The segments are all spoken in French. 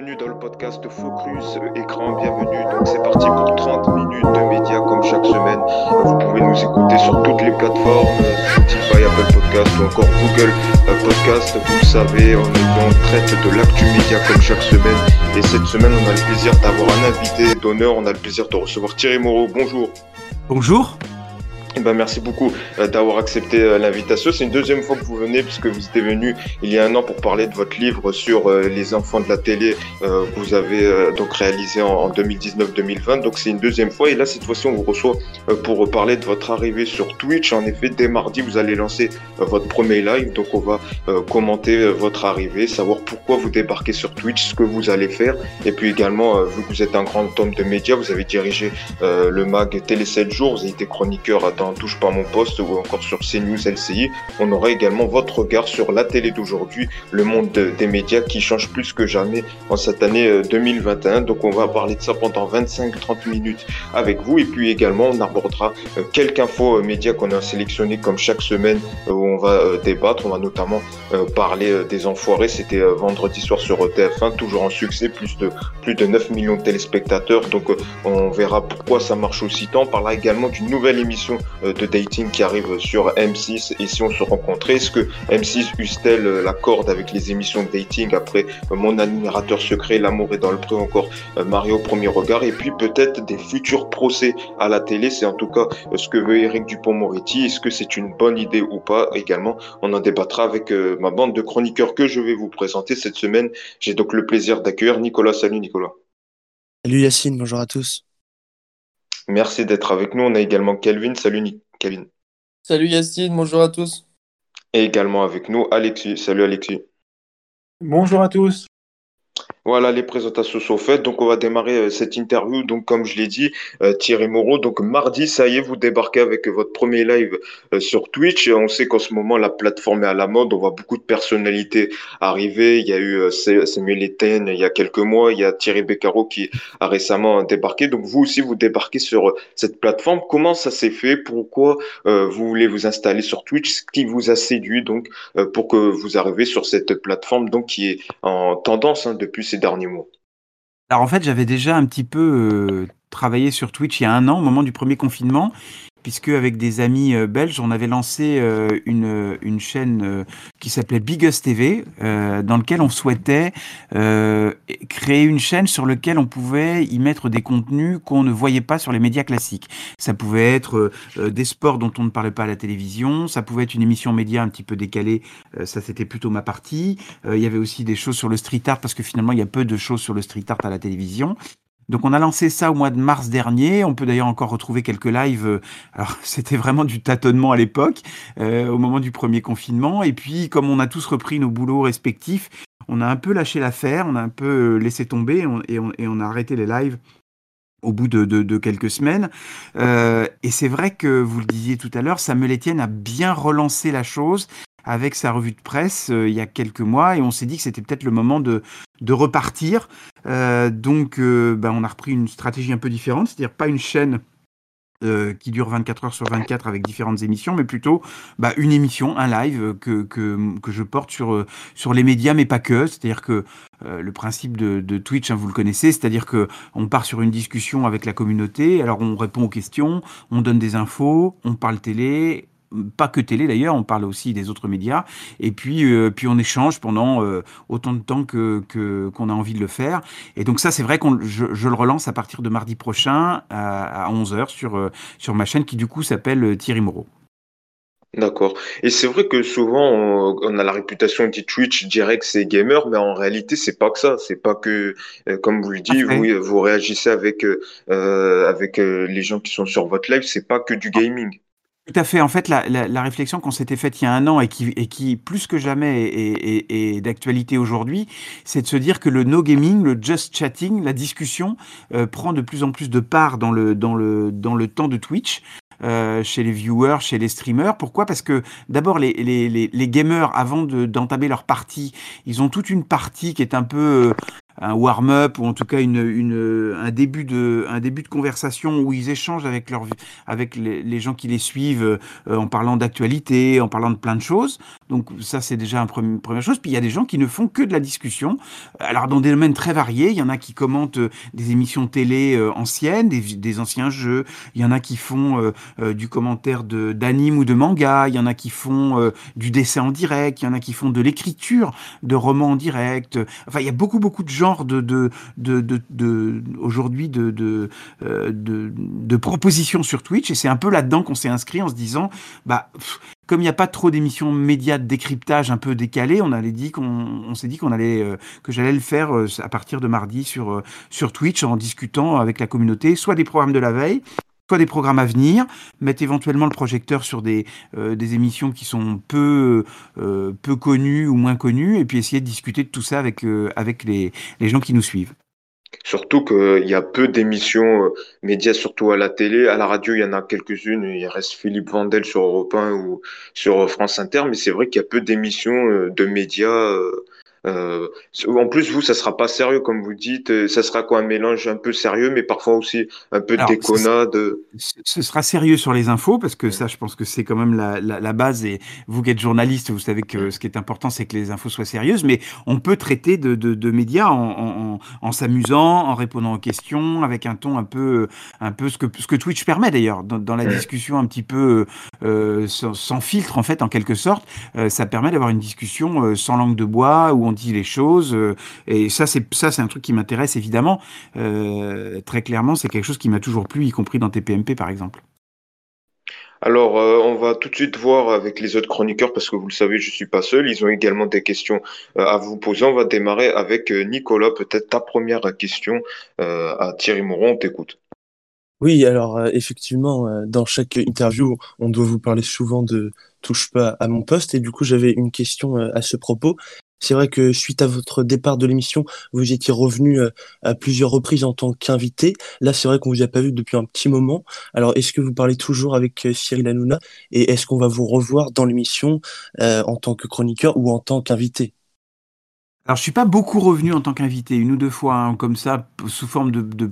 Bienvenue dans le podcast Focus Écran, bienvenue. Donc c'est parti pour 30 minutes de médias comme chaque semaine. Vous pouvez nous écouter sur toutes les plateformes, Spotify, Apple Podcast ou encore Google Podcast. Vous le savez, on, on traite de l'actu média comme chaque semaine. Et cette semaine, on a le plaisir d'avoir un invité d'honneur. On a le plaisir de recevoir Thierry Moreau. Bonjour. Bonjour. Eh ben, merci beaucoup euh, d'avoir accepté euh, l'invitation. C'est une deuxième fois que vous venez puisque vous étiez venu il y a un an pour parler de votre livre sur euh, les enfants de la télé que vous avez donc réalisé en 2019-2020. Donc c'est une deuxième fois et là cette fois-ci on vous reçoit pour parler de votre arrivée sur Twitch. En effet, dès mardi vous allez lancer votre premier live. Donc on va commenter votre arrivée, savoir pourquoi vous débarquez sur Twitch, ce que vous allez faire et puis également vu que vous êtes un grand tome de médias, vous avez dirigé le mag Télé 7 jours, vous avez été chroniqueur à Touche pas mon poste ou encore sur CNews LCI. On aura également votre regard sur la télé d'aujourd'hui, le monde des médias qui change plus que jamais en cette année 2021. Euh, Donc on va parler de ça pendant 25-30 minutes avec vous et puis également on abordera euh, quelques infos euh, médias qu'on a sélectionné comme chaque semaine où on va débattre. On va notamment parler des enfoirés. C'était vendredi soir sur TF1, toujours en succès, plus de plus de 9 millions de téléspectateurs. Donc on verra pourquoi ça marche aussi tant. On parlera également d'une nouvelle émission de dating qui arrive sur M6 et si on se rencontrait, est-ce que M6 use-t-elle euh, la corde avec les émissions de dating après euh, Mon admirateur secret, L'amour est dans le pré encore Mario premier regard et puis peut-être des futurs procès à la télé, c'est en tout cas ce que veut Eric Dupont-Moretti, est-ce que c'est une bonne idée ou pas? Également On en débattra avec ma bande de chroniqueurs que je vais vous présenter cette semaine. J'ai donc le plaisir d'accueillir Nicolas. Salut Nicolas. Salut Yacine, bonjour à tous. Merci d'être avec nous. On a également Kelvin. Salut Kelvin. Salut Yacine, bonjour à tous. Et également avec nous Alexis. Salut Alexis. Bonjour à tous. Voilà, les présentations sont faites. Donc, on va démarrer euh, cette interview. Donc, comme je l'ai dit, euh, Thierry Moreau. Donc, mardi, ça y est, vous débarquez avec votre premier live euh, sur Twitch. On sait qu'en ce moment, la plateforme est à la mode. On voit beaucoup de personnalités arriver. Il y a eu Samuel Etienne il y a quelques mois. Il y a Thierry Beccaro qui a récemment débarqué. Donc, vous aussi, vous débarquez sur cette plateforme. Comment ça s'est fait? Pourquoi vous voulez vous installer sur Twitch? Ce qui vous a séduit, donc, pour que vous arriviez sur cette plateforme, donc, qui est en tendance hein, depuis derniers mois Alors en fait, j'avais déjà un petit peu euh, travaillé sur Twitch il y a un an, au moment du premier confinement, puisque avec des amis euh, belges, on avait lancé euh, une, une chaîne euh, qui s'appelait Biggest TV, dans lequel on souhaitait créer une chaîne sur laquelle on pouvait y mettre des contenus qu'on ne voyait pas sur les médias classiques. Ça pouvait être des sports dont on ne parlait pas à la télévision, ça pouvait être une émission média un petit peu décalée, ça c'était plutôt ma partie. il y avait aussi des choses sur le street art, parce que finalement il y a peu de choses sur le street art à la télévision. Donc on a lancé ça au mois de mars dernier. On peut d'ailleurs encore retrouver quelques lives. Euh, alors c'était vraiment du tâtonnement à l'époque, euh, au moment du premier confinement. Et puis comme on a tous repris nos boulots respectifs, on a un peu lâché l'affaire, on a un peu euh, laissé tomber et on, a arrêté les lives au bout de, quelques semaines. et c'est vrai que vous le disiez tout à l'heure, Samuel Etienne a bien relancé la chose avec sa revue de presse euh, il y a quelques mois et on s'est dit que c'était peut-être le moment de, de repartir. Euh, donc euh, ben, on a repris une stratégie un peu différente, c'est-à-dire pas une chaîne qui dure 24 heures sur 24 avec différentes émissions, mais plutôt bah, une émission, un live que, que, que, je porte sur, sur les médias, mais pas que. C'est-à-dire que le principe de, de Twitch, hein, vous le connaissez, c'est-à-dire que on part sur une discussion avec la communauté, alors on répond aux questions, on donne des infos, on parle télé, pas que télé d'ailleurs, on parle aussi des autres médias, et puis, euh, puis on échange pendant euh, autant de temps que, qu'on a envie de le faire. Et donc ça, c'est vrai que je, je, le relance à partir de mardi prochain à, 11h sur, euh, sur ma chaîne qui du coup s'appelle Thierry Moreau. D'accord. Et c'est vrai que souvent on, a la réputation dit Twitch direct c'est gamer, mais en réalité c'est pas que ça. C'est pas que, comme vous le dites, vous, vous réagissez avec avec les gens qui sont sur votre live. C'est pas que du gaming. Tout à fait. En fait, la, réflexion qu'on s'était faite il y a un an et qui, plus que jamais est, d'actualité aujourd'hui, c'est de se dire que le no gaming, le just chatting, la discussion euh, prend de plus en plus de part dans le, dans le, dans le temps de Twitch. Euh, chez les viewers, chez les streamers. Pourquoi? Parce que d'abord, les, les, les, gamers, avant d'entamer leur partie, ils ont toute une partie qui est un peu euh, un warm-up ou en tout cas une, une, un, début de, un début de conversation où ils échangent avec, leur, avec les, gens qui les suivent euh, en parlant d'actualité, en parlant de plein de choses. Donc ça, c'est déjà une première chose. Puis il y a des gens qui ne font que de la discussion. Alors dans des domaines très variés, il y en a qui commentent euh, des émissions télé euh, anciennes, des, anciens jeux. Il y en a qui font euh, du commentaire d'anime ou de manga. Il y en a qui font du dessin en direct. Il y en a qui font de l'écriture de romans en direct. Enfin, il y a beaucoup beaucoup de genres de, de, de, de, aujourd'hui de, de, de, propositions sur Twitch. Et c'est un peu là-dedans qu'on s'est inscrit en se disant, bah comme il n'y a pas trop d'émissions médias de décryptage un peu décalées, on dit qu'on, s'est dit qu'on allait, euh, que j'allais le faire euh, à partir de mardi sur, euh, sur Twitch en discutant avec la communauté, soit des programmes de la veille, soit des programmes à venir, mettre éventuellement le projecteur sur des, émissions qui sont peu, connues ou moins connues, et puis essayer de discuter de tout ça avec, les gens qui nous suivent. Surtout qu'il y a peu d'émissions euh, médias, surtout à la télé. À la radio, il y en a quelques-unes. Il reste Philippe Vandel sur Europe 1 ou sur France Inter. Mais c'est vrai qu'il y a peu d'émissions euh, de médias euh, euh, en plus, vous, ça sera pas sérieux, comme vous dites. Euh, ça sera quoi un mélange un peu sérieux, mais parfois aussi un peu de déconnade. Ce sera sérieux sur les infos, parce que ça, je pense que c'est quand même la, la, la, base. Et vous qui êtes journaliste, vous savez que ce qui est important, c'est que les infos soient sérieuses. Mais on peut traiter de, de, de médias en, en, en s'amusant, en répondant aux questions, avec un ton un peu, un peu ce que, ce que Twitch permet d'ailleurs, dans, dans, la discussion un petit peu euh, sans, sans, filtre, en fait, en quelque sorte. Euh, ça permet d'avoir une discussion euh, sans langue de bois, où on dit les choses. Euh, et ça, c'est ça, c'est un truc qui m'intéresse évidemment. Euh, très clairement, c'est quelque chose qui m'a toujours plu, y compris dans TPMP par exemple. Alors, euh, on va tout de suite voir avec les autres chroniqueurs, parce que vous le savez, je suis pas seul. Ils ont également des questions à vous poser. On va démarrer avec Nicolas. Peut-être ta première question à Thierry Moron. On t'écoute. Oui, alors effectivement, dans chaque interview, on doit vous parler souvent de touche pas à mon poste. Et du coup, j'avais une question à ce propos. C'est vrai que suite à votre départ de l'émission, vous étiez revenu euh, à plusieurs reprises en tant qu'invité. Là, c'est vrai qu'on vous a pas vu depuis un petit moment. Alors, est-ce que vous parlez toujours avec euh, Cyril Hanouna et est-ce qu'on va vous revoir dans l'émission euh, en tant que chroniqueur ou en tant qu'invité? Alors, je suis pas beaucoup revenu en tant qu'invité, une ou deux fois, hein, comme ça, sous forme de,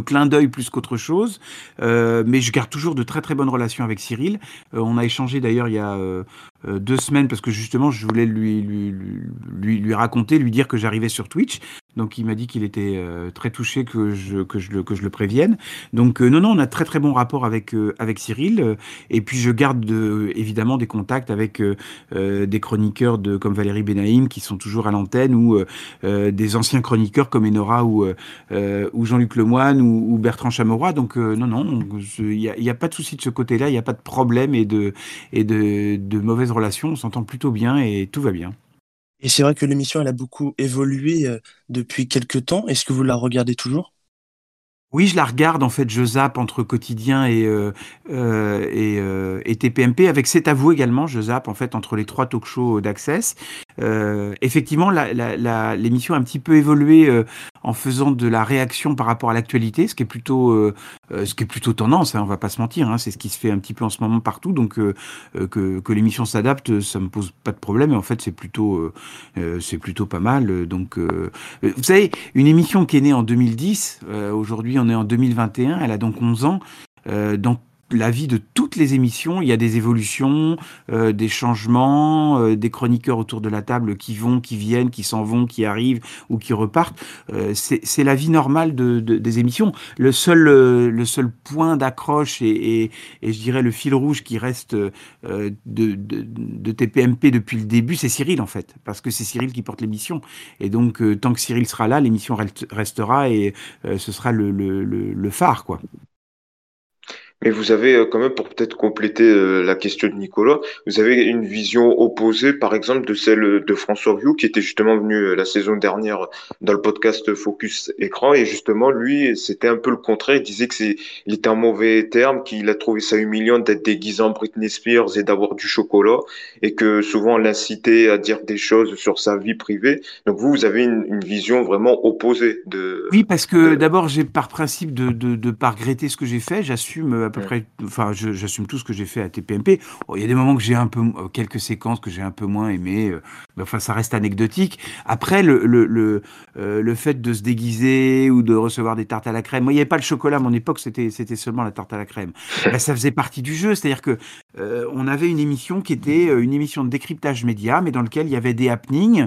clin d'œil plus qu'autre chose, mais je garde toujours de très très bonnes relations avec Cyril. on a échangé d'ailleurs il y a deux semaines parce que justement je voulais lui, lui raconter, lui dire que j'arrivais sur Twitch. Donc il m'a dit qu'il était euh, très touché que je, que, je le, que je le prévienne. Donc euh, non, non, on a très très bon rapport avec, avec Cyril. et puis je garde de, évidemment des contacts avec des chroniqueurs de, comme Valérie Benaïm qui sont toujours à l'antenne ou des anciens chroniqueurs comme Enora ou, Jean-Luc Lemoine ou, Bertrand Chameroy. Donc non, non, il n'y a, pas de souci de ce côté-là, il n'y a pas de problème et de, et de, de mauvaises relation, on s'entend plutôt bien et tout va bien. Et c'est vrai que l'émission, elle a beaucoup évolué euh, depuis quelques temps. Est-ce que vous la regardez toujours? Oui, je la regarde en fait, je zappe entre quotidien et euh, euh, et, euh, et, TPMP avec C'est à également, je zappe en fait entre les trois talk-shows d'Access. Euh, effectivement, l'émission a un petit peu évolué euh, en faisant de la réaction par rapport à l'actualité, ce qui est plutôt euh, ce qui est plutôt tendance. Hein, on va pas se mentir, hein, c'est ce qui se fait un petit peu en ce moment partout. Donc que, que l'émission s'adapte, ça me pose pas de problème. Et en fait, c'est plutôt c'est plutôt pas mal. Donc vous savez, une émission qui est née en 2010, aujourd'hui on est en 2021, elle a donc 11 ans. Euh, la vie de toutes les émissions, il y a des évolutions, euh, des changements, euh, des chroniqueurs autour de la table qui vont, qui viennent, qui s'en vont, qui arrivent ou qui repartent. Euh, c'est la vie normale de, de, des émissions. Le seul, euh, le seul point d'accroche et, et, et, je dirais le fil rouge qui reste euh, de, de, TPMP depuis le début, c'est Cyril en fait, parce que c'est Cyril qui porte l'émission. Et donc tant que Cyril sera là, l'émission restera et ce sera le, le, le, le phare quoi. Mais vous avez euh, quand même, pour peut-être compléter euh, la question de Nicolas, vous avez une vision opposée, par exemple, de celle de François View, qui était justement venu euh, la saison dernière dans le podcast Focus Écran, et justement, lui, c'était un peu le contraire. Il disait que c'est, il était un mauvais terme, qu'il a trouvé ça humiliant d'être déguisé en Britney Spears et d'avoir du chocolat, et que souvent on l'incitait à dire des choses sur sa vie privée. Donc vous, vous avez une, une vision vraiment opposée de. Oui, parce que d'abord, j'ai par principe de, de, de pas regretter ce que j'ai fait, j'assume à peu près, enfin, j'assume tout ce que j'ai fait à TPMP. il y a des moments que j'ai un peu, euh, quelques séquences que j'ai un peu moins aimé. Euh, enfin, ça reste anecdotique. Après, le, le, le, euh, le, fait de se déguiser ou de recevoir des tartes à la crème, moi, il n'y avait pas le chocolat, à mon époque, c'était, seulement la tarte à la crème. Ben, ça faisait partie du jeu, c'est-à-dire que euh, on avait une émission qui était une émission de décryptage média, mais dans lequel il y avait des happenings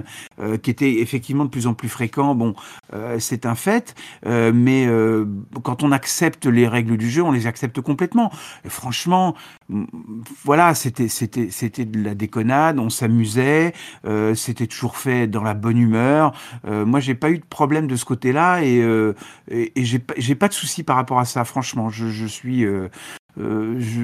qui étaient effectivement de plus en plus fréquents. Bon, c'est un fait, mais quand on accepte les règles du jeu, on les accepte complètement. Et franchement, voilà, c'était c'était c'était de la déconnade, on s'amusait, c'était toujours fait dans la bonne humeur. moi, j'ai pas eu de problème de ce côté-là et, et, et j'ai pas j'ai pas de souci par rapport à ça. Franchement, je, suis euh, je,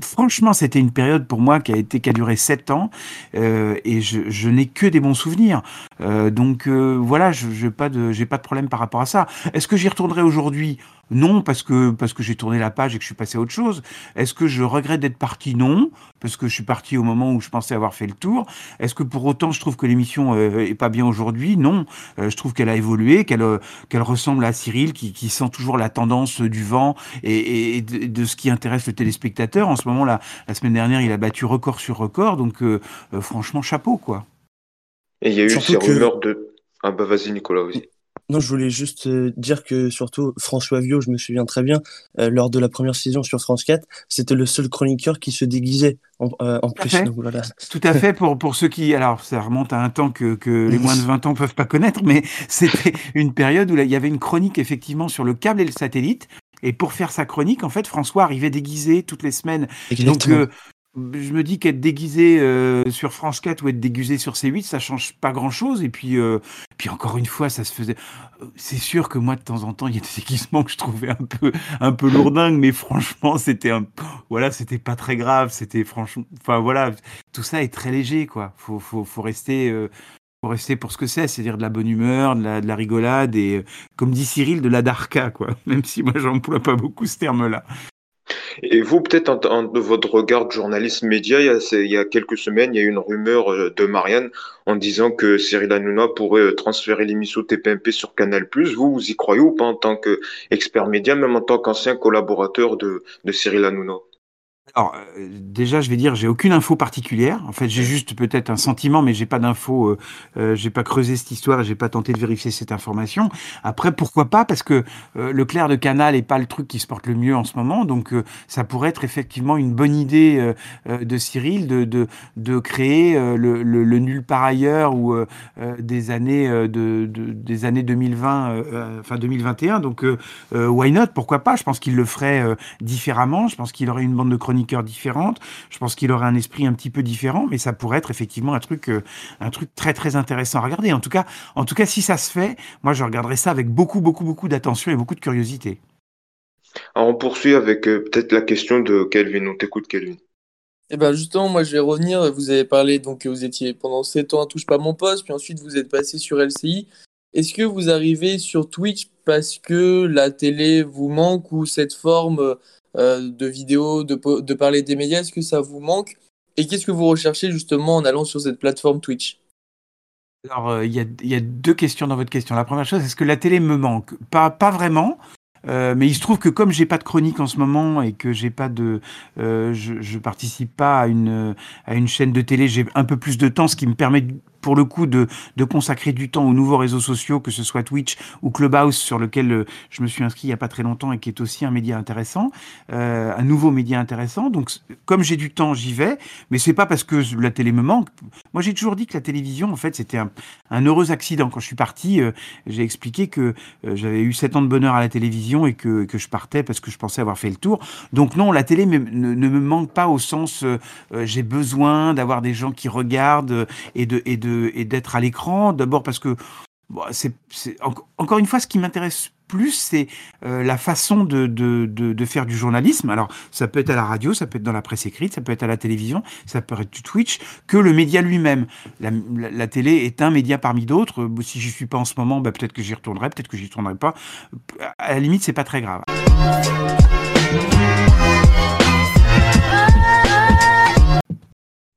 franchement, c'était une période pour moi qui a été qui a duré sept ans euh, et je, n'ai que des bons souvenirs. Euh, donc euh, voilà, je n'ai pas de j'ai pas de problème par rapport à ça. Est-ce que j'y retournerai aujourd'hui? Non, parce que parce que j'ai tourné la page et que je suis passé à autre chose. Est-ce que je regrette d'être parti? Non, parce que je suis parti au moment où je pensais avoir fait le tour. Est-ce que pour autant je trouve que l'émission euh, est pas bien aujourd'hui? Non, euh, je trouve qu'elle a évolué, qu'elle euh, qu'elle ressemble à Cyril qui, qui sent toujours la tendance du vent et, et de, de, ce qui intéresse le téléspectateur. En ce moment là, la semaine dernière, il a battu record sur record, donc franchement chapeau quoi. Et il y a eu surtout ces que... rumeurs de. Ah bah vas-y Nicolas aussi. Non, je voulais juste dire que surtout François Viau, je me souviens très bien, euh, lors de la première saison sur France 4, c'était le seul chroniqueur qui se déguisait en, euh, en plus. Donc, voilà. Tout à fait, pour, pour ceux qui... Alors, ça remonte à un temps que, que les moins de 20 ans ne peuvent pas connaître, mais c'était une période où là, il y avait une chronique effectivement sur le câble et le satellite. Et pour faire sa chronique, en fait, François arrivait déguisé toutes les semaines. Exactement. Donc, euh, je me dis qu'être déguisé euh, sur France 4 ou être déguisé sur C8, ça change pas grand chose. Et puis, euh, puis encore une fois, ça se faisait. C'est sûr que moi, de temps en temps, il y a des déguisements que je trouvais un peu, un peu lourdingues, mais franchement, c'était un, voilà, c'était pas très grave. C'était franchement, enfin voilà, tout ça est très léger, quoi. Faut, faut, faut rester, euh, faut rester pour ce que c'est, c'est-à-dire de la bonne humeur, de la, de la rigolade et, euh, comme dit Cyril, de la darka, quoi. Même si moi, j'emploie pas beaucoup ce terme-là. Et vous, peut-être, en, en, de votre regard de journaliste média, il y, a, il y, a, quelques semaines, il y a eu une rumeur de Marianne en disant que Cyril Hanouna pourrait transférer l'émission TPMP sur Canal+. Vous, vous y croyez ou pas en tant qu'expert média, même en tant qu'ancien collaborateur de, de Cyril Hanouna? Alors, euh, déjà, je vais dire, j'ai aucune info particulière. En fait, j'ai juste peut-être un sentiment, mais j'ai pas d'info. Euh, euh, j'ai pas creusé cette histoire et j'ai pas tenté de vérifier cette information. Après, pourquoi pas? Parce que euh, le clair de canal est pas le truc qui se porte le mieux en ce moment, donc euh, ça pourrait être effectivement une bonne idée de Cyril de de, de créer le, le, le, nul par ailleurs ou des années de, de, des années 2020, enfin 2021. Donc, why not? Pourquoi pas? Je pense qu'il le ferait différemment. Je pense qu'il aurait une bande de chroniques chroniqueurs différentes. Je pense qu'il aurait un esprit un petit peu différent, mais ça pourrait être effectivement un truc, euh, un truc très très intéressant à regarder. En tout cas, en tout cas, si ça se fait, moi je regarderai ça avec beaucoup beaucoup beaucoup d'attention et beaucoup de curiosité. Alors on poursuit avec euh, peut-être la question de Kelvin. On t'écoute, Kelvin. Eh ben justement, moi je vais revenir. Vous avez parlé donc que vous étiez pendant 7 ans à Touche pas mon poste, puis ensuite vous êtes passé sur LCI. Est-ce que vous arrivez sur Twitch parce que la télé vous manque ou cette forme euh, de vidéos, de, de parler des médias Est-ce que ça vous manque? Et qu'est-ce que vous recherchez justement en allant sur cette plateforme Twitch? Alors, il euh, y, y, a deux questions dans votre question. La première chose, est-ce que la télé me manque? Pas, vraiment. Euh, mais il se trouve que comme j'ai pas de chronique en ce moment et que j'ai pas de, je, je participe pas à une à une chaîne de télé, j'ai un peu plus de temps, ce qui me permet pour le coup de, consacrer du temps aux nouveaux réseaux sociaux, que ce soit Twitch ou Clubhouse, sur lequel euh, je me suis inscrit il n'y a pas très longtemps et qui est aussi un média intéressant, euh, un nouveau média intéressant. Donc, comme j'ai du temps, j'y vais, mais c'est pas parce que la télé me manque. Moi, j'ai toujours dit que la télévision, en fait, c'était un, heureux accident. Quand je suis parti, euh, j'ai expliqué que j'avais eu sept ans de bonheur à la télévision et que, que, je partais parce que je pensais avoir fait le tour. Donc, non, la télé ne, me manque pas au sens j'ai besoin d'avoir des gens qui regardent et de, et de et d'être à l'écran. D'abord parce que c'est encore une fois ce qui m'intéresse plus, c'est euh, la façon de, de, de, faire du journalisme. Alors, ça peut être à la radio, ça peut être dans la presse écrite, ça peut être à la télévision, ça peut être du Twitch, que le média lui-même. La, télé est un média parmi d'autres. Si j'y suis pas en ce moment, bah, peut-être que j'y retournerai, peut-être que j'y retournerai pas. À la limite, c'est pas très grave.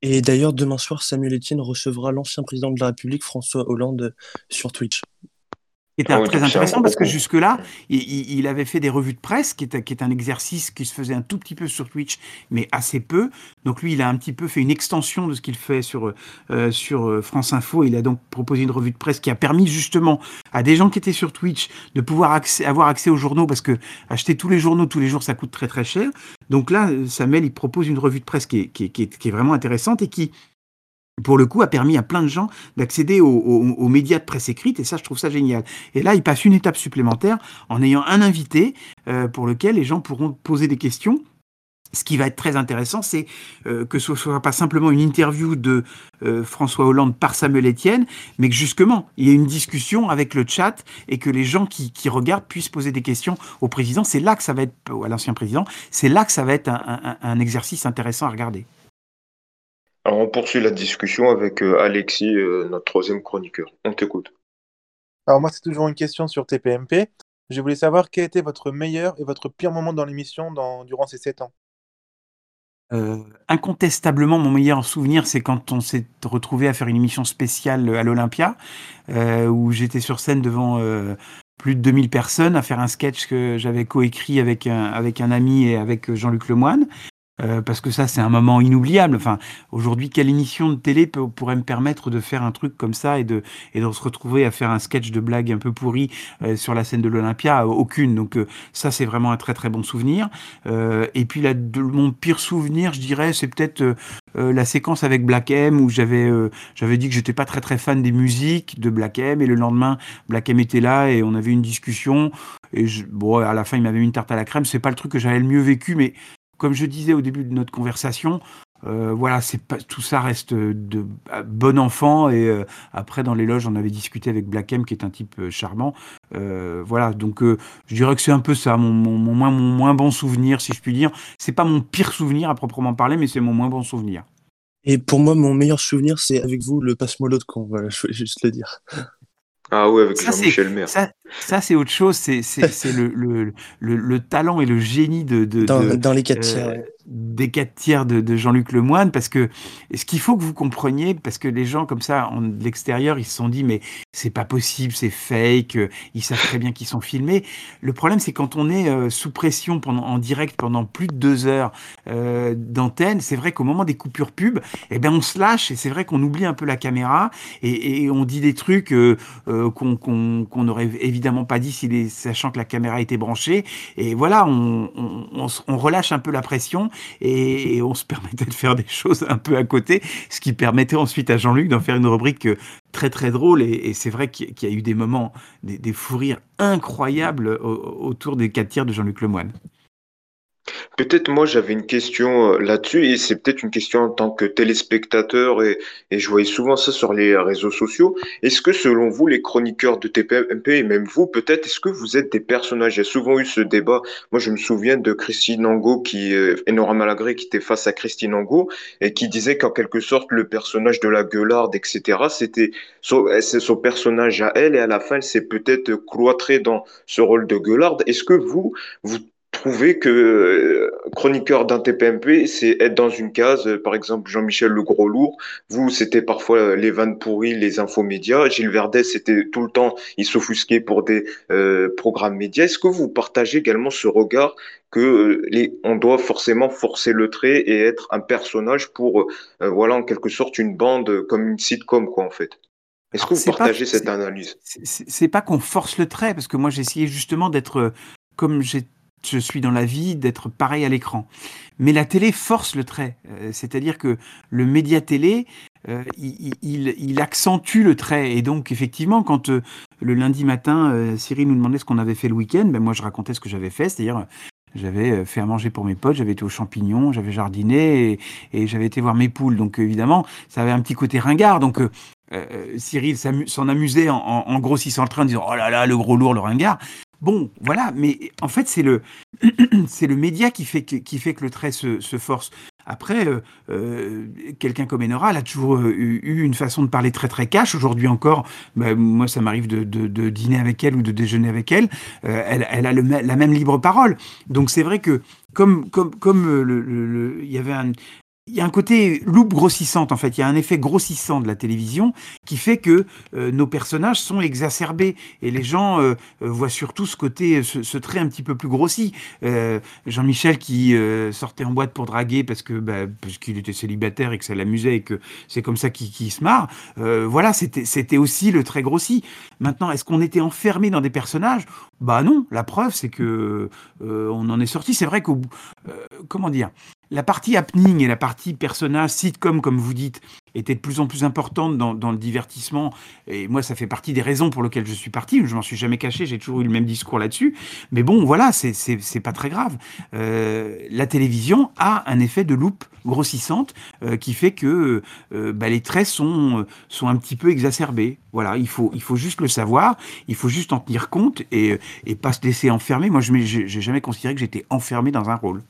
Et d'ailleurs, demain soir, Samuel Etienne recevra l'ancien président de la République, François Hollande, sur Twitch. Qui était Ah oui, très intéressant parce que jusque-là, il, il- avait fait des revues de presse, qui est, qui est un exercice qui se faisait un tout petit peu sur Twitch, mais assez peu. Donc lui, il a un petit peu fait une extension de ce qu'il fait sur, euh, sur euh, France Info. Il a donc proposé une revue de presse qui a permis justement à des gens qui étaient sur Twitch de pouvoir accès- avoir accès aux journaux parce que acheter tous les journaux tous les jours, ça coûte très très cher. Donc là, euh, Samuel, il propose une revue de presse qui est- qui est- qui est vraiment intéressante et qui pour le coup, a permis à plein de gens d'accéder aux, aux- aux médias de presse écrite, et ça, je trouve ça génial. Et là, il passe une étape supplémentaire en ayant un invité euh, pour lequel les gens pourront poser des questions. Ce qui va être très intéressant, c'est euh, que ce ne soit pas simplement une interview de euh, François Hollande par Samuel Etienne, mais que justement, il y ait une discussion avec le chat et que les gens qui, qui regardent puissent poser des questions au président. C'est là que ça va être, à l'ancien président, c'est là que ça va être un- un- un exercice intéressant à regarder. Alors, on poursuit la discussion avec euh, Alexis, euh, notre troisième chroniqueur. On t'écoute. Alors moi, c'est toujours une question sur TPMP. Je voulais savoir quel était votre meilleur et votre pire moment dans l'émission dans, durant ces 7 ans. Euh, incontestablement, mon meilleur souvenir, c'est quand on s'est retrouvé à faire une émission spéciale à l'Olympia, euh, où j'étais sur scène devant euh, plus de 2000 personnes à faire un sketch que j'avais coécrit avec un, avec un ami et avec Jean-Luc Lemoine. Euh, parce que ça, c'est un moment inoubliable. Enfin, aujourd'hui, quelle émission de télé peut- pourrait me permettre de faire un truc comme ça et de, et de se retrouver à faire un sketch de blague un peu pourri euh, sur la scène de l'Olympia? Aucune. Donc, euh, ça, c'est vraiment un très très bon souvenir. Euh, et puis, la, de, mon pire souvenir, je dirais, c'est peut-être euh, euh, la séquence avec Black M où j'avais euh, j'avais dit que j'étais pas très très fan des musiques de Black M et le lendemain, Black M était là et on avait une discussion. Et je, bon, à la fin, il m'avait mis une tarte à la crème. C'est pas le truc que j'avais le mieux vécu, mais comme je disais au début de notre conversation, euh, voilà, c'est pas tout ça reste de euh, bon enfant et euh, après dans les loges on avait discuté avec Black qui est un type euh, charmant. Voilà, donc je dirais que c'est un peu ça mon, moins, bon souvenir si je puis dire. C'est pas mon pire souvenir à proprement parler, mais c'est mon moins bon souvenir. Et pour moi, mon meilleur souvenir, c'est avec vous le passe-mollo de con. Voilà, je voulais juste le dire. Ah oui, avec Ça, Jean-Michel Maire. Ça, ça c'est autre chose. C'est c'est- c'est le, le, le, le talent et le génie de, de, Dans, de, dans les quatre euh, tiers. ouais. Des quatre tiers de, de Jean-Luc Lemoine, parce que ce qu'il faut que vous compreniez, parce que les gens comme ça, en de l'extérieur, ils se sont dit, mais c'est pas possible, c'est fake, ils savent très bien qu'ils sont filmés. Le problème, c'est quand on est euh, sous pression pendant, en direct pendant plus de deux heures euh, d'antenne, c'est vrai qu'au moment des coupures pub, eh ben on se lâche et c'est vrai qu'on oublie un peu la caméra et, et on dit des trucs euh, euh, qu'on qu'on qu'on n'aurait évidemment pas dit si les, sachant que la caméra était branchée. Et voilà, on, on, on relâche un peu la pression et, on se permettait de faire des choses un peu à côté, ce qui permettait ensuite à Jean-Luc d'en faire une rubrique euh, très très drôle. Et, c'est vrai qu'il y- a eu des moments, des, fous rires incroyables au- autour des quatre tiers de Jean-Luc Lemoine. Peut-être moi j'avais une question euh, là-dessus et c'est peut-être une question en tant que téléspectateur et, je voyais souvent ça sur les réseaux sociaux. Est-ce que selon vous les chroniqueurs de TPMP et même vous peut-être est-ce que vous êtes des personnages? Il y a souvent eu ce débat. Moi je me souviens de Christine Angot qui euh, Nora Malagré qui était face à Christine Angot et qui disait qu'en quelque sorte le personnage de la gueularde etc. c'était son, c'est son personnage à elle et à la fin elle s'est peut-être cloîtrée dans ce rôle de gueularde. Est-ce que vous vous trouvez que euh, chroniqueur d'un TPMP, c'est être dans une case, euh, par exemple Jean-Michel le gros lourd, vous c'était parfois euh, les vannes pourries, les infomédias, Gilles Verdet c'était tout le temps, il s'offusquait pour des euh, programmes médias. Est-ce que vous partagez également ce regard que euh, les, on doit forcément forcer le trait et être un personnage pour, euh, voilà, en quelque sorte une bande comme une sitcom quoi en fait? Est-ce que vous pas- partagez cette analyse? C'est- pas qu'on force le trait, parce que moi essayé justement d'être comme j'ai- je suis dans la vie, d'être pareil à l'écran. Mais la télé force le trait, Euh, c'est-à-dire que le média télé, euh, il, il- il accentue le trait. Et donc effectivement, quand euh, le lundi matin, euh, Cyril nous demandait ce qu'on avait fait le week-end, ben moi je racontais ce que j'avais fait, c'est-à-dire j'avais euh, fait à manger pour mes potes, j'avais été aux champignons, j'avais jardiné et, et j'avais été voir mes poules. Donc évidemment, ça avait un petit côté ringard. Donc euh, euh, Cyril s'en amusait en, en- en grossissant le train, en disant Oh là là, le gros lourd, le ringard. Bon, voilà, mais en fait, c'est le, c'est le média qui fait que, qui fait que le trait se, se force. Après, euh, euh, quelqu'un comme Enora, elle a toujours euh, eu, une façon de parler très très cash. Aujourd'hui encore, bah, moi, ça m'arrive de, de- de dîner avec elle ou de déjeuner avec elle. Euh, elle, elle a le la même libre parole. Donc c'est vrai que comme comme comme euh, le- le- il y avait un, il y a un côté loupe grossissante en fait. Il y a un effet grossissant de la télévision qui fait que euh, nos personnages sont exacerbés et les gens euh, euh, voient surtout ce côté, ce, trait un petit peu plus grossi. Jean-Michel qui sortait en boîte pour draguer parce que bah, parce qu'il était célibataire et que ça l'amusait et que c'est comme ça qu'il se marre. voilà, c'était aussi le trait grossi. Maintenant, est-ce qu'on était enfermé dans des personnages? Bah non. La preuve, c'est que on en est sorti. C'est vrai qu'au comment dire? La partie happening et la partie personnage, sitcom, comme vous dites, était de plus en plus importante dans, le divertissement. Et moi, ça fait partie des raisons pour lesquelles je suis parti. Je m'en suis jamais caché, j'ai toujours eu le même discours là-dessus. Mais bon, voilà, c'est pas très grave. Euh, la télévision a un effet de loupe grossissante euh, qui fait que euh, bah, les traits sont, un petit peu exacerbés. Voilà, il faut, il faut juste le savoir, il faut juste en tenir compte et, et pas se laisser enfermer. Moi, je n'ai jamais considéré que j'étais enfermé dans un rôle.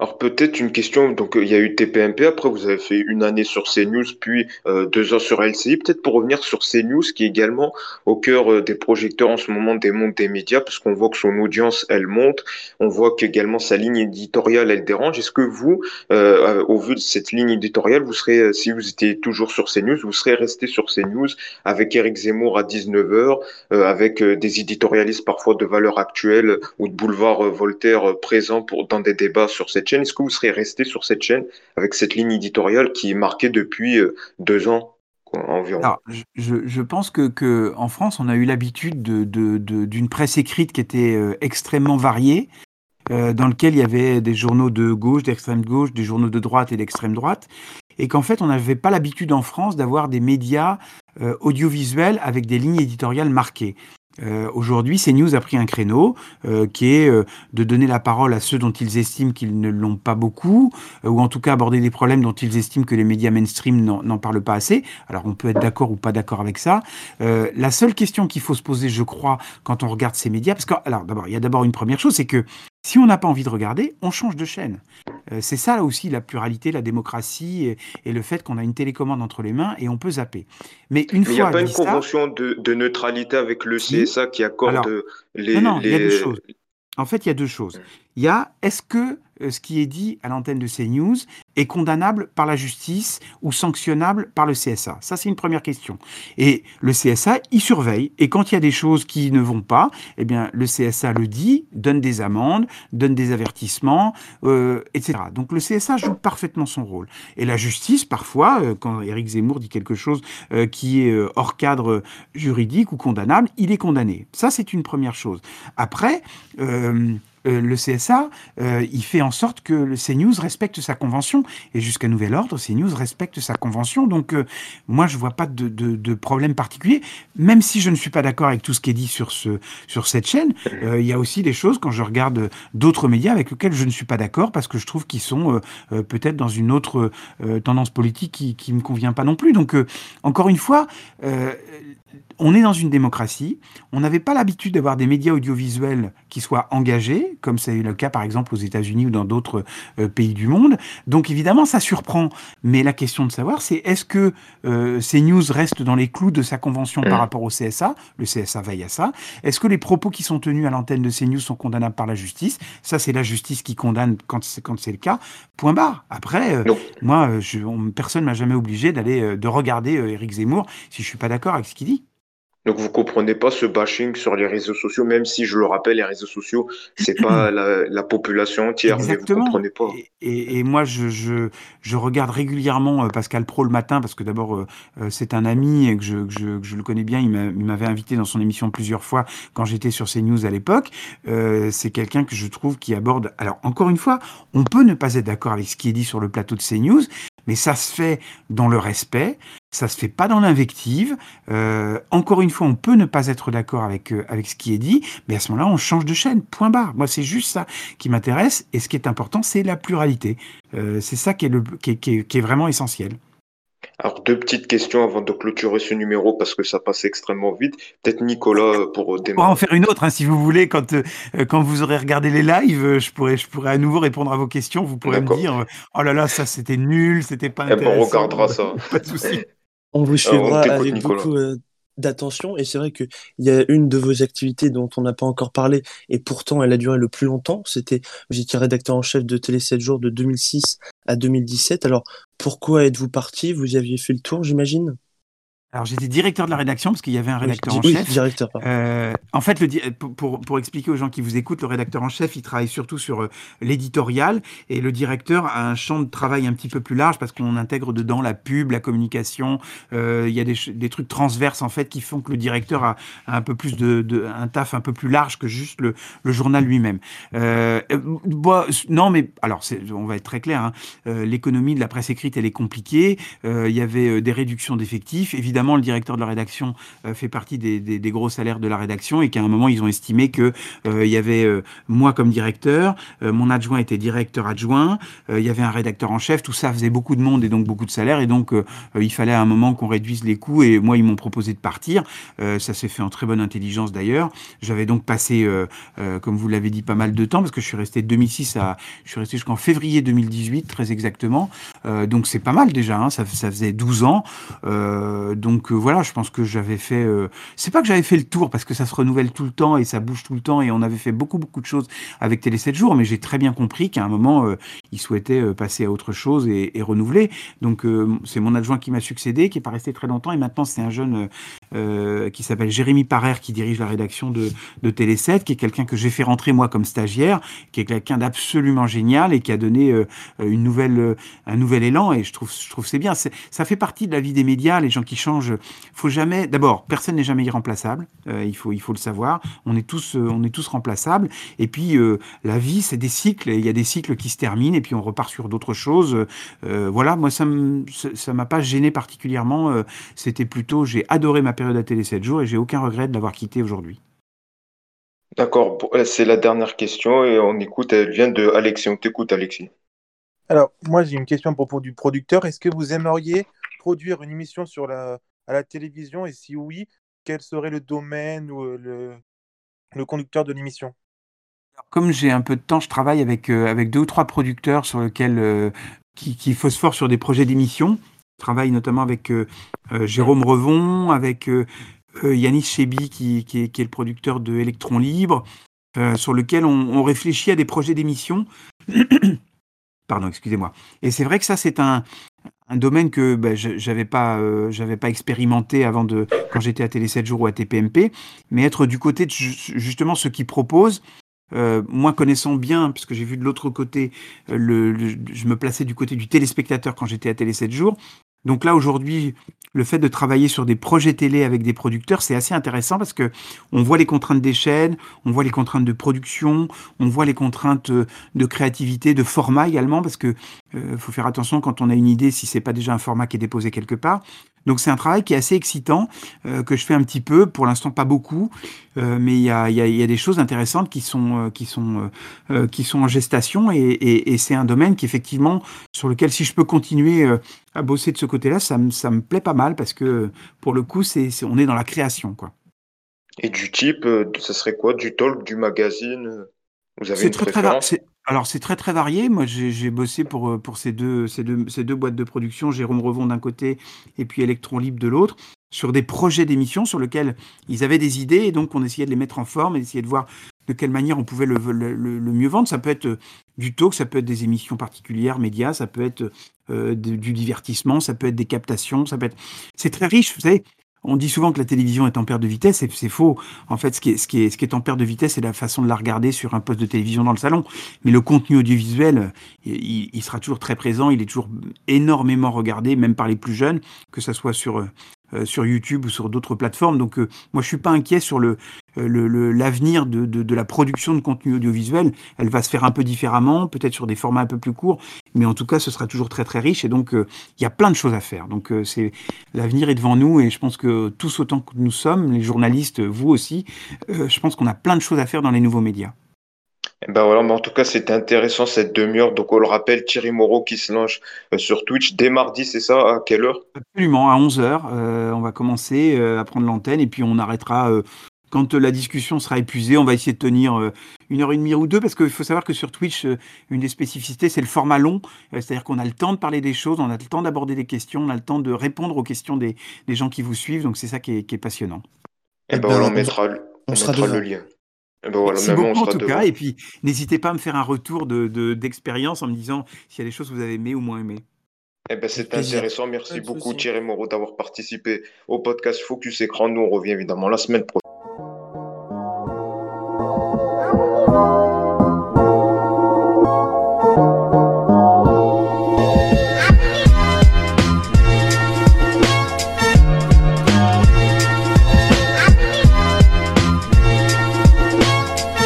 Alors peut-être une question, donc euh, il y a eu TPMP, après vous avez fait une année sur CNews, puis euh, deux ans sur LCI. Peut-être pour revenir sur CNews, qui est également au cœur euh, des projecteurs en ce moment des mondes des médias, parce qu'on voit que son audience, elle monte, on voit qu'également sa ligne éditoriale, elle dérange. Est-ce que vous, au vu de cette ligne éditoriale, vous serez, si vous étiez toujours sur CNews, vous serez resté sur CNews avec Eric Zemmour à 19h, avec des éditorialistes parfois de valeur actuelle ou de boulevard Voltaire présents pour, dans des débats sur cette est-ce que vous serez resté sur cette chaîne avec cette ligne éditoriale qui est marquée depuis euh, deux ans environ? Je, pense que, en France, on a eu l'habitude d'une presse écrite qui était euh, extrêmement variée, euh, dans lequel il y avait des journaux de gauche, d'extrême gauche, des journaux de droite et d'extrême droite, et qu'en fait, on n'avait pas l'habitude en France d'avoir des médias audiovisuels avec des lignes éditoriales marquées. Euh, Aujourd'hui, CNews a pris un créneau euh, qui est euh, de donner la parole à ceux dont ils estiment qu'ils ne l'ont pas beaucoup, euh, ou en tout cas aborder des problèmes dont ils estiment que les médias mainstream n'en parlent pas assez. Alors on peut être d'accord ou pas d'accord avec ça. Euh, la seule question qu'il faut se poser, je crois, quand on regarde ces médias, parce que alors d'abord, il y a d'abord une première chose, c'est que si on n'a pas envie de regarder, on change de chaîne. Euh, c'est ça là aussi la pluralité, la démocratie et, le fait qu'on a une télécommande entre les mains et on peut zapper. Mais une fois. Il n'y a pas une convention de, neutralité avec le CSA qui accorde les. Non, non, il y a deux choses. En fait, il y a deux choses. Il y a est-ce que ce qui est dit à l'antenne de CNews est condamnable par la justice ou sanctionnable par le CSA Ça, c'est une première question. Et le CSA, il surveille. Et quand il y a des choses qui ne vont pas, eh bien, le CSA le dit, donne des amendes, donne des avertissements, euh, etc. Donc le CSA joue parfaitement son rôle. Et la justice, parfois, euh, quand Éric Zemmour dit quelque chose qui est hors cadre juridique ou condamnable, il est condamné. Ça, c'est une première chose. Après, euh, le CSA, euh, il fait en sorte que le CNews respecte sa convention. Et jusqu'à nouvel ordre, CNews respecte sa convention. Donc, euh, moi, je vois pas de, problème particulier. Même si je ne suis pas d'accord avec tout ce qui est dit sur, ce, sur cette chaîne, il y a aussi des choses, quand je regarde d'autres médias avec lesquels je ne suis pas d'accord, parce que je trouve qu'ils sont peut-être dans une autre tendance politique qui ne me convient pas non plus. Donc, encore une fois, on est dans une démocratie. On n'avait pas l'habitude d'avoir des médias audiovisuels qui soient engagés, comme c'est le cas par exemple aux États-Unis ou dans d'autres euh, pays du monde. Donc évidemment, ça surprend. Mais la question de savoir, c'est est-ce que euh, ces news restent dans les clous de sa convention par mm. rapport au CSA Le CSA veille à ça. Est-ce que les propos qui sont tenus à l'antenne de CNews sont condamnables par la justice? Ça, c'est la justice qui condamne quand c'est quand c'est le cas. Point barre. Après, euh, moi, je, personne m'a jamais obligé d'aller de regarder Éric Zemmour si je suis pas d'accord avec ce qu'il dit. Donc vous comprenez pas ce bashing sur les réseaux sociaux, même si je le rappelle, les réseaux sociaux, c'est pas la, population entière, Exactement. mais vous comprenez pas. Et, moi, je, je, je, regarde régulièrement euh, Pascal Pro le matin, parce que d'abord, euh, euh, c'est un ami et que je, que je, je, le connais bien. Il m'avait invité dans son émission plusieurs fois quand j'étais sur CNews à l'époque. Euh, c'est quelqu'un que je trouve qui aborde... Alors, encore une fois, on peut ne pas être d'accord avec ce qui est dit sur le plateau de CNews, mais ça se fait dans le respect, ça se fait pas dans l'invective. Euh, encore une fois, on peut ne pas être d'accord avec euh, avec ce qui est dit, mais à ce moment-là, on change de chaîne. Point barre. Moi, c'est juste ça qui m'intéresse. Et ce qui est important, c'est la pluralité. Euh, c'est ça qui est, le, qui est vraiment essentiel. Alors, deux petites questions avant de clôturer ce numéro parce que ça passe extrêmement vite. Peut-être Nicolas pour démarrer. On pourra en faire une autre hein, si vous voulez. Quand, euh, quand vous aurez regardé les lives, je pourrais, je pourrais à nouveau répondre à vos questions. Vous pourrez me dire Oh là là, ça c'était nul, c'était pas intéressant. Eh ben, on regardera ça. pas de souci. On vous suivra avec beaucoup d'attention. Et c'est vrai qu'il y a une de vos activités dont on n'a pas encore parlé, et pourtant elle a duré le plus longtemps. C'était, vous étiez rédacteur en chef de Télé 7 jours de 2006 à 2017. Alors, pourquoi êtes-vous parti? Vous aviez fait le tour, j'imagine? Alors j'étais directeur de la rédaction parce qu'il y avait un rédacteur oui, en oui, chef. directeur. Euh, en fait, le, pour, pour, expliquer aux gens qui vous écoutent, le rédacteur en chef, il travaille surtout sur euh, l'éditorial et le directeur a un champ de travail un petit peu plus large parce qu'on intègre dedans la pub, la communication. Euh, il y a des, des, trucs transverses en fait qui font que le directeur a, a un peu plus de, de, un taf un peu plus large que juste le, le journal lui-même. Euh, non, mais alors on va être très clair. Hein, L'économie de la presse écrite, elle est compliquée. il y avait des réductions d'effectifs, évidemment évidemment, le directeur de la rédaction euh, fait partie des, gros salaires de la rédaction et qu'à un moment, ils ont estimé que euh, il y avait euh, moi comme directeur, mon adjoint était directeur adjoint, il y avait un rédacteur en chef, tout ça faisait beaucoup de monde et donc beaucoup de salaires et donc il fallait à un moment qu'on réduise les coûts et moi, ils m'ont proposé de partir. ça s'est fait en très bonne intelligence d'ailleurs. J'avais donc passé, comme vous l'avez dit, pas mal de temps parce que je suis resté de 2006 à, je suis resté jusqu'en février 2018 très exactement. donc c'est pas mal déjà, hein, ça, faisait 12 ans. Donc euh, voilà, je pense que j'avais fait. Euh, c'est pas que j'avais fait le tour parce que ça se renouvelle tout le temps et ça bouge tout le temps et on avait fait beaucoup beaucoup de choses avec Télé 7 jours, mais j'ai très bien compris qu'à un moment euh, il souhaitait euh, passer à autre chose et, renouveler. Donc c'est mon adjoint qui m'a succédé, qui est pas resté très longtemps et maintenant c'est un jeune qui s'appelle Jérémy Parer qui dirige la rédaction de, de Télé 7, qui est quelqu'un que j'ai fait rentrer moi comme stagiaire, qui est quelqu'un d'absolument génial et qui a donné une nouvelle un nouvel élan et je trouve je trouve c'est bien. Ça fait partie de la vie des médias, les gens qui changent change. Faut jamais. D'abord, personne n'est jamais irremplaçable. Euh, il faut, il faut le savoir. On est tous, euh, on est tous remplaçables. Et puis, euh, la vie, c'est des cycles. Il y a des cycles qui se terminent et puis on repart sur d'autres choses. Euh, voilà. Moi, ça, ça m'a pas gêné particulièrement. Euh, C'était plutôt, j'ai adoré ma période à télé 7 jours et j'ai aucun regret de l'avoir quitté aujourd'hui. D'accord, c'est la dernière question et on écoute, elle vient de Alexis. On t'écoute, Alexis. Alors, moi, j'ai une question à propos du producteur. Est-ce que vous aimeriez produire une émission sur la, à la télévision et si oui, quel serait le domaine ou le, le conducteur de l'émission? Comme j'ai un peu de temps, je travaille avec, euh, avec deux ou trois producteurs sur lesquels, euh, qui, qui phosphorent sur des projets d'émission. Je travaille notamment avec euh, Jérôme Revon, avec Yanis Chebi, qui, qui, est, le producteur de Electron Libre, sur lequel on, on réfléchit à des projets d'émission. Pardon, excusez-moi. Et c'est vrai que ça, c'est un, un domaine que ben, j'avais pas euh, pas expérimenté avant de quand j'étais à Télé 7 jours ou à TPMP mais être du côté de justement ceux qui proposent euh, moi connaissant bien puisque j'ai vu de l'autre côté euh, le, le, je me plaçais du côté du téléspectateur quand j'étais à Télé 7 jours donc là aujourd'hui le fait de travailler sur des projets télé avec des producteurs, c'est assez intéressant parce que on voit les contraintes des chaînes, on voit les contraintes de production, on voit les contraintes de créativité, de format également, parce que euh, faut faire attention quand on a une idée si c'est pas déjà un format qui est déposé quelque part. Donc c'est un travail qui est assez excitant euh, que je fais un petit peu, pour l'instant pas beaucoup, euh, mais il y a, des choses intéressantes qui sont euh, en gestation. Et, c'est un domaine qui effectivement sur lequel si je peux continuer à bosser de ce côté-là, ça me me plaît pas mal parce que pour le coup c'est on est dans la création quoi. Et du type, ça serait quoi? Du talk, du magazine Vous avez une très, préférence? très, alors c'est très très varié. Moi j'ai bossé pour, pour ces, deux, ces, deux, ces deux boîtes de production, Jérôme Revon d'un côté et puis Electron Libre de l'autre, sur des projets d'émissions sur lesquels ils avaient des idées et donc on essayait de les mettre en forme et d'essayer de voir de quelle manière on pouvait le, le, le, le, mieux vendre. Ça peut être du talk, ça peut être des émissions particulières, médias, ça peut être euh, du divertissement, ça peut être des captations, ça peut être... C'est très riche, vous savez. On dit souvent que la télévision est en perte de vitesse, et c'est faux. En fait, ce qui, est, ce, qui est, ce qui est en perte de vitesse, c'est la façon de la regarder sur un poste de télévision dans le salon. Mais le contenu audiovisuel, il, sera toujours très présent, il est toujours énormément regardé, même par les plus jeunes, que ce soit sur euh, sur YouTube ou sur d'autres plateformes. Donc euh, moi, je suis pas inquiet sur le l'avenir le, le, de, de, de, la production de contenu audiovisuel. Elle va se faire un peu différemment, peut-être sur des formats un peu plus courts, mais en tout cas, ce sera toujours très très riche. Et donc, il euh, y a plein de choses à faire. Donc, euh, c'est l'avenir est devant nous, et je pense que tous autant que nous sommes, les journalistes, vous aussi, euh, je pense qu'on a plein de choses à faire dans les nouveaux médias. Ben voilà, mais en tout cas, c'était intéressant cette demi-heure. Donc, on le rappelle, Thierry Moreau qui se lance euh, sur Twitch dès mardi, c'est ça? À quelle heure? Absolument, à 11h. Euh, on va commencer euh, à prendre l'antenne et puis on arrêtera quand la discussion sera épuisée, on va essayer de tenir une heure et demie ou deux, parce qu'il faut savoir que sur Twitch, une des spécificités, c'est le format long, c'est-à-dire qu'on a le temps de parler des choses, on a le temps d'aborder des questions, on a le temps de répondre aux questions des, des gens qui vous suivent, donc c'est ça qui est, qui est passionnant. Et eh ben, on, mettra, on, mettra le lien. Et ben voilà, Merci beaucoup en tout cas, et puis n'hésitez pas à me faire un retour d'expérience de, en me disant s'il y a des choses que vous avez aimées ou moins aimées. Eh ben, c'est intéressant. Merci beaucoup Thierry Moreau d'avoir participé au podcast Focus Écran. Nous, on revient évidemment la semaine prochaine.